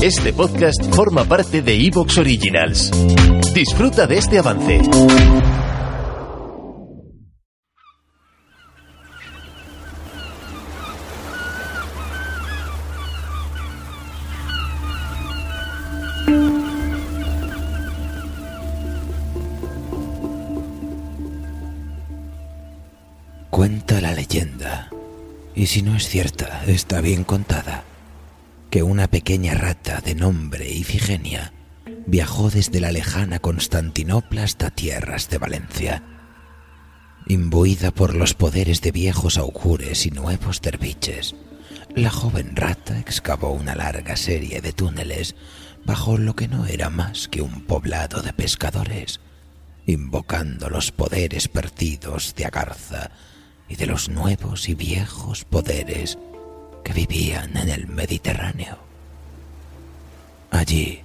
Este podcast forma parte de Evox Originals. Disfruta de este avance. Cuenta la leyenda, y si no es cierta, está bien contada, que una pequeña rata de nombre Ifigenia viajó desde la lejana Constantinopla hasta tierras de Valencia. Imbuida por los poderes de viejos augures y nuevos derviches, la joven rata excavó una larga serie de túneles bajo lo que no era más que un poblado de pescadores, invocando los poderes perdidos de Agarza y de los nuevos y viejos poderes que vivían en el Mediterráneo. Allí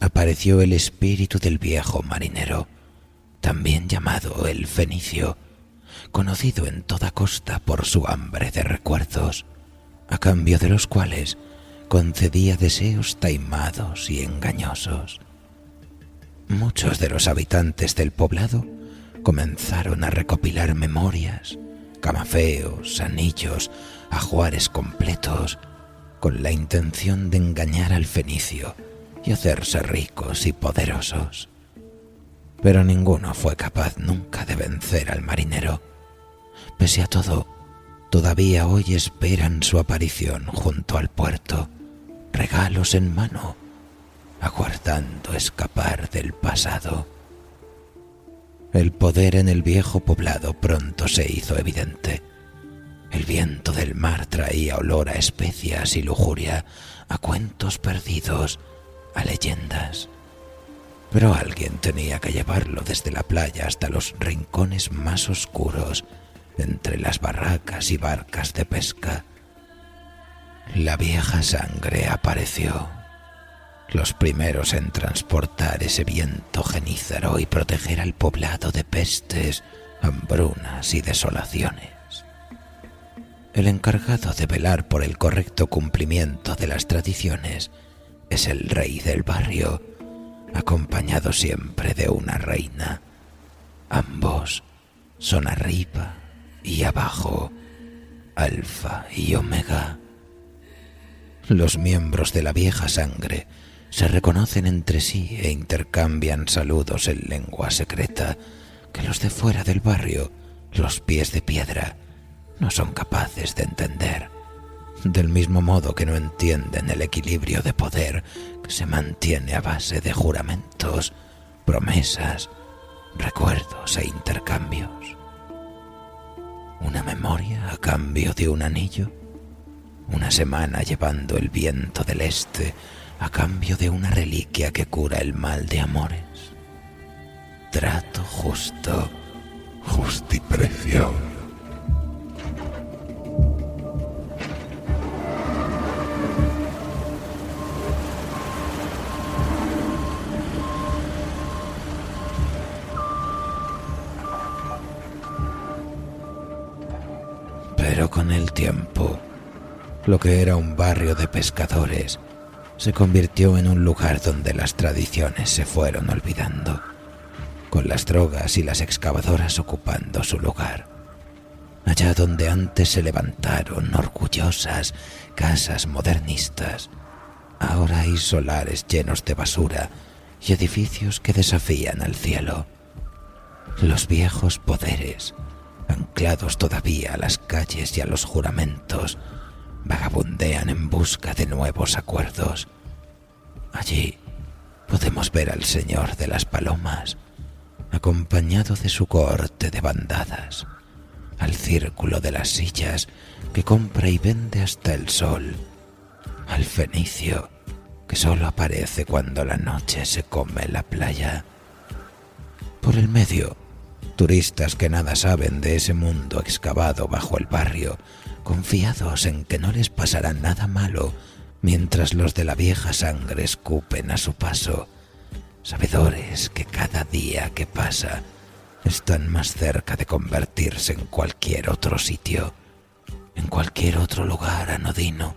apareció el espíritu del viejo marinero, también llamado el Fenicio, conocido en toda costa por su hambre de recuerdos, a cambio de los cuales concedía deseos taimados y engañosos. Muchos de los habitantes del poblado comenzaron a recopilar memorias, camafeos, anillos, ajuares completos, con la intención de engañar al fenicio y hacerse ricos y poderosos. Pero ninguno fue capaz nunca de vencer al marinero. Pese a todo, todavía hoy esperan su aparición junto al puerto, regalos en mano, aguardando escapar del pasado. El poder en el viejo poblado pronto se hizo evidente. El viento del mar traía olor a especias y lujuria, a cuentos perdidos, a leyendas. Pero alguien tenía que llevarlo desde la playa hasta los rincones más oscuros, entre las barracas y barcas de pesca. La vieja sangre apareció los primeros en transportar ese viento genízaro y proteger al poblado de pestes, hambrunas y desolaciones. El encargado de velar por el correcto cumplimiento de las tradiciones es el rey del barrio, acompañado siempre de una reina. Ambos son arriba y abajo, alfa y omega. Los miembros de la vieja sangre se reconocen entre sí e intercambian saludos en lengua secreta que los de fuera del barrio, los pies de piedra, no son capaces de entender. Del mismo modo que no entienden el equilibrio de poder que se mantiene a base de juramentos, promesas, recuerdos e intercambios. Una memoria a cambio de un anillo. Una semana llevando el viento del este a cambio de una reliquia que cura el mal de amores. Trato justo, justiprecio. Pero con el tiempo, lo que era un barrio de pescadores se convirtió en un lugar donde las tradiciones se fueron olvidando, con las drogas y las excavadoras ocupando su lugar. Allá donde antes se levantaron orgullosas casas modernistas, ahora hay solares llenos de basura y edificios que desafían al cielo. Los viejos poderes, anclados todavía a las calles y a los juramentos, vagabundean en busca de nuevos acuerdos. Allí podemos ver al Señor de las Palomas, acompañado de su cohorte de bandadas, al círculo de las sillas que compra y vende hasta el sol, al fenicio que solo aparece cuando la noche se come la playa. Por el medio, turistas que nada saben de ese mundo excavado bajo el barrio confiados en que no les pasará nada malo mientras los de la vieja sangre escupen a su paso, sabedores que cada día que pasa están más cerca de convertirse en cualquier otro sitio, en cualquier otro lugar anodino,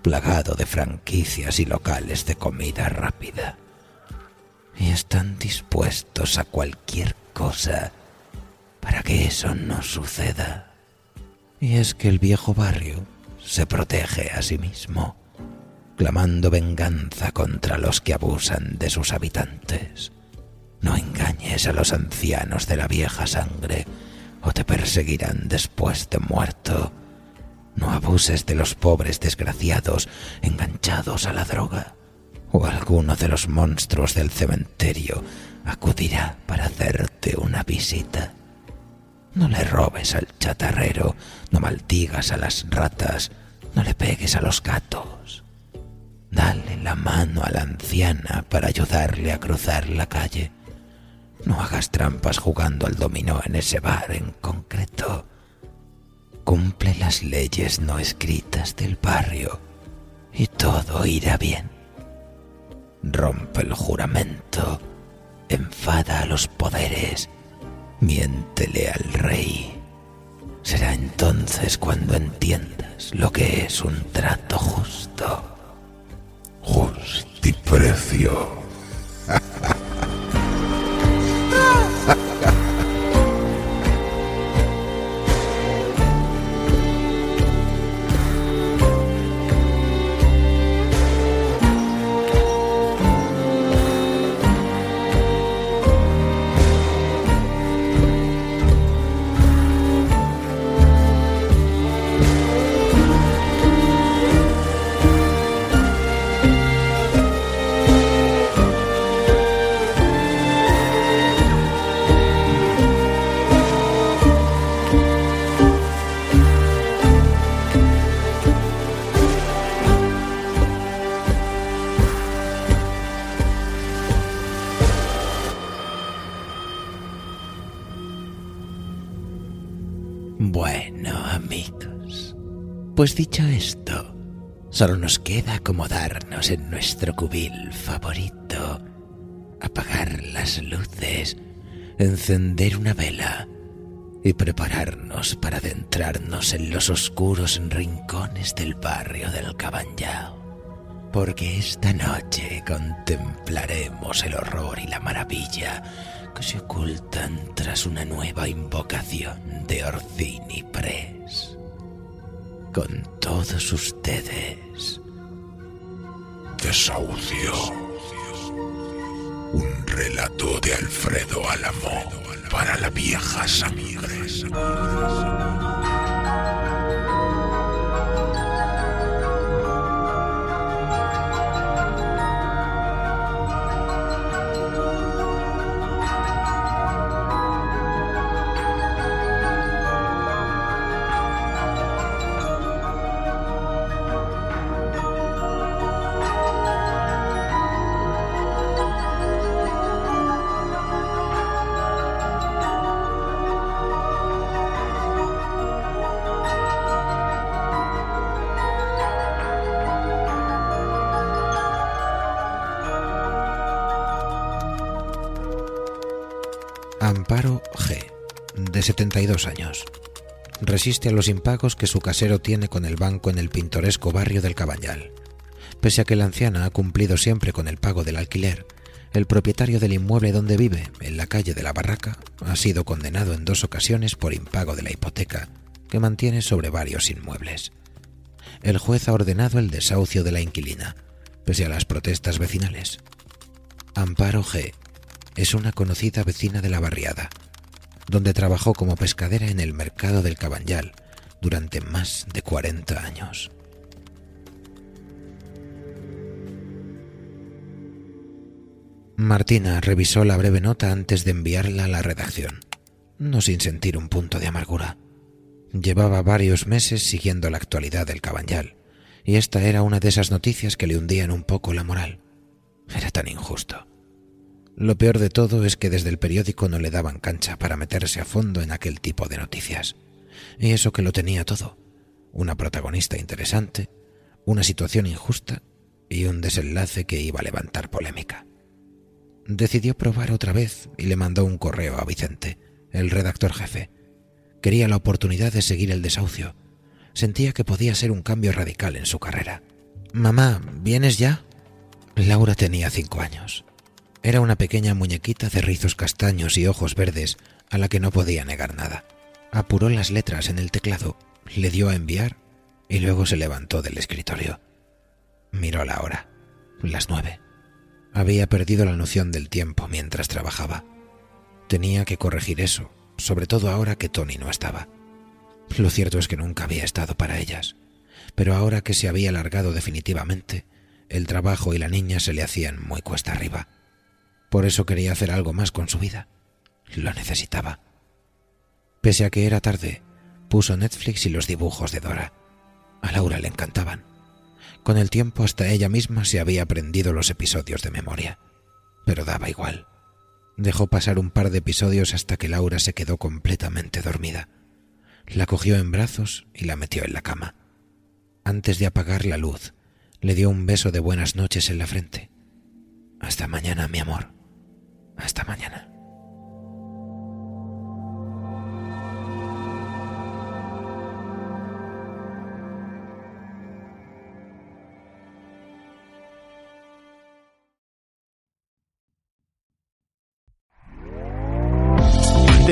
plagado de franquicias y locales de comida rápida. Y están dispuestos a cualquier cosa para que eso no suceda. Y es que el viejo barrio se protege a sí mismo, clamando venganza contra los que abusan de sus habitantes. No engañes a los ancianos de la vieja sangre o te perseguirán después de muerto. No abuses de los pobres desgraciados enganchados a la droga, o alguno de los monstruos del cementerio acudirá para hacerte una visita. No le robes al chatarrero, no maldigas a las ratas, no le pegues a los gatos. Dale la mano a la anciana para ayudarle a cruzar la calle. No hagas trampas jugando al dominó en ese bar en concreto. Cumple las leyes no escritas del barrio y todo irá bien. Rompe el juramento, enfada a los poderes, miéntele al rey. Será entonces cuando entiendas lo que es un trato justo. Justiprecio. pues dicho esto, solo nos queda acomodarnos en nuestro cubil favorito, apagar las luces, encender una vela y prepararnos para adentrarnos en los oscuros rincones del barrio del Cabanyao. Porque esta noche contemplaremos el horror y la maravilla que se ocultan tras una nueva invocación de Orsini Press. Con todos ustedes. Desahucio. Un relato de Alfredo Álamo para la vieja sangre. Amparo G., de 72 años. Resiste a los impagos que su casero tiene con el banco en el pintoresco barrio del Cabañal. Pese a que la anciana ha cumplido siempre con el pago del alquiler, el propietario del inmueble donde vive, en la calle de la Barraca, ha sido condenado en dos ocasiones por impago de la hipoteca que mantiene sobre varios inmuebles. El juez ha ordenado el desahucio de la inquilina, pese a las protestas vecinales. Amparo G es una conocida vecina de la barriada, donde trabajó como pescadera en el mercado del Cabanyal durante más de 40 años. Martina revisó la breve nota antes de enviarla a la redacción, no sin sentir un punto de amargura. Llevaba varios meses siguiendo la actualidad del Cabanyal, y esta era una de esas noticias que le hundían un poco la moral. Era tan injusto. Lo peor de todo es que desde el periódico no le daban cancha para meterse a fondo en aquel tipo de noticias. Y eso que lo tenía todo. Una protagonista interesante, una situación injusta y un desenlace que iba a levantar polémica. Decidió probar otra vez y le mandó un correo a Vicente, el redactor jefe. Quería la oportunidad de seguir el desahucio. Sentía que podía ser un cambio radical en su carrera. Mamá, ¿vienes ya? Laura tenía cinco años. Era una pequeña muñequita de rizos castaños y ojos verdes a la que no podía negar nada. Apuró las letras en el teclado, le dio a enviar y luego se levantó del escritorio. Miró la hora. Las nueve. Había perdido la noción del tiempo mientras trabajaba. Tenía que corregir eso, sobre todo ahora que Tony no estaba. Lo cierto es que nunca había estado para ellas, pero ahora que se había alargado definitivamente, el trabajo y la niña se le hacían muy cuesta arriba. Por eso quería hacer algo más con su vida. Lo necesitaba. Pese a que era tarde, puso Netflix y los dibujos de Dora. A Laura le encantaban. Con el tiempo hasta ella misma se había aprendido los episodios de memoria. Pero daba igual. Dejó pasar un par de episodios hasta que Laura se quedó completamente dormida. La cogió en brazos y la metió en la cama. Antes de apagar la luz, le dio un beso de buenas noches en la frente. Hasta mañana, mi amor. Hasta mañana.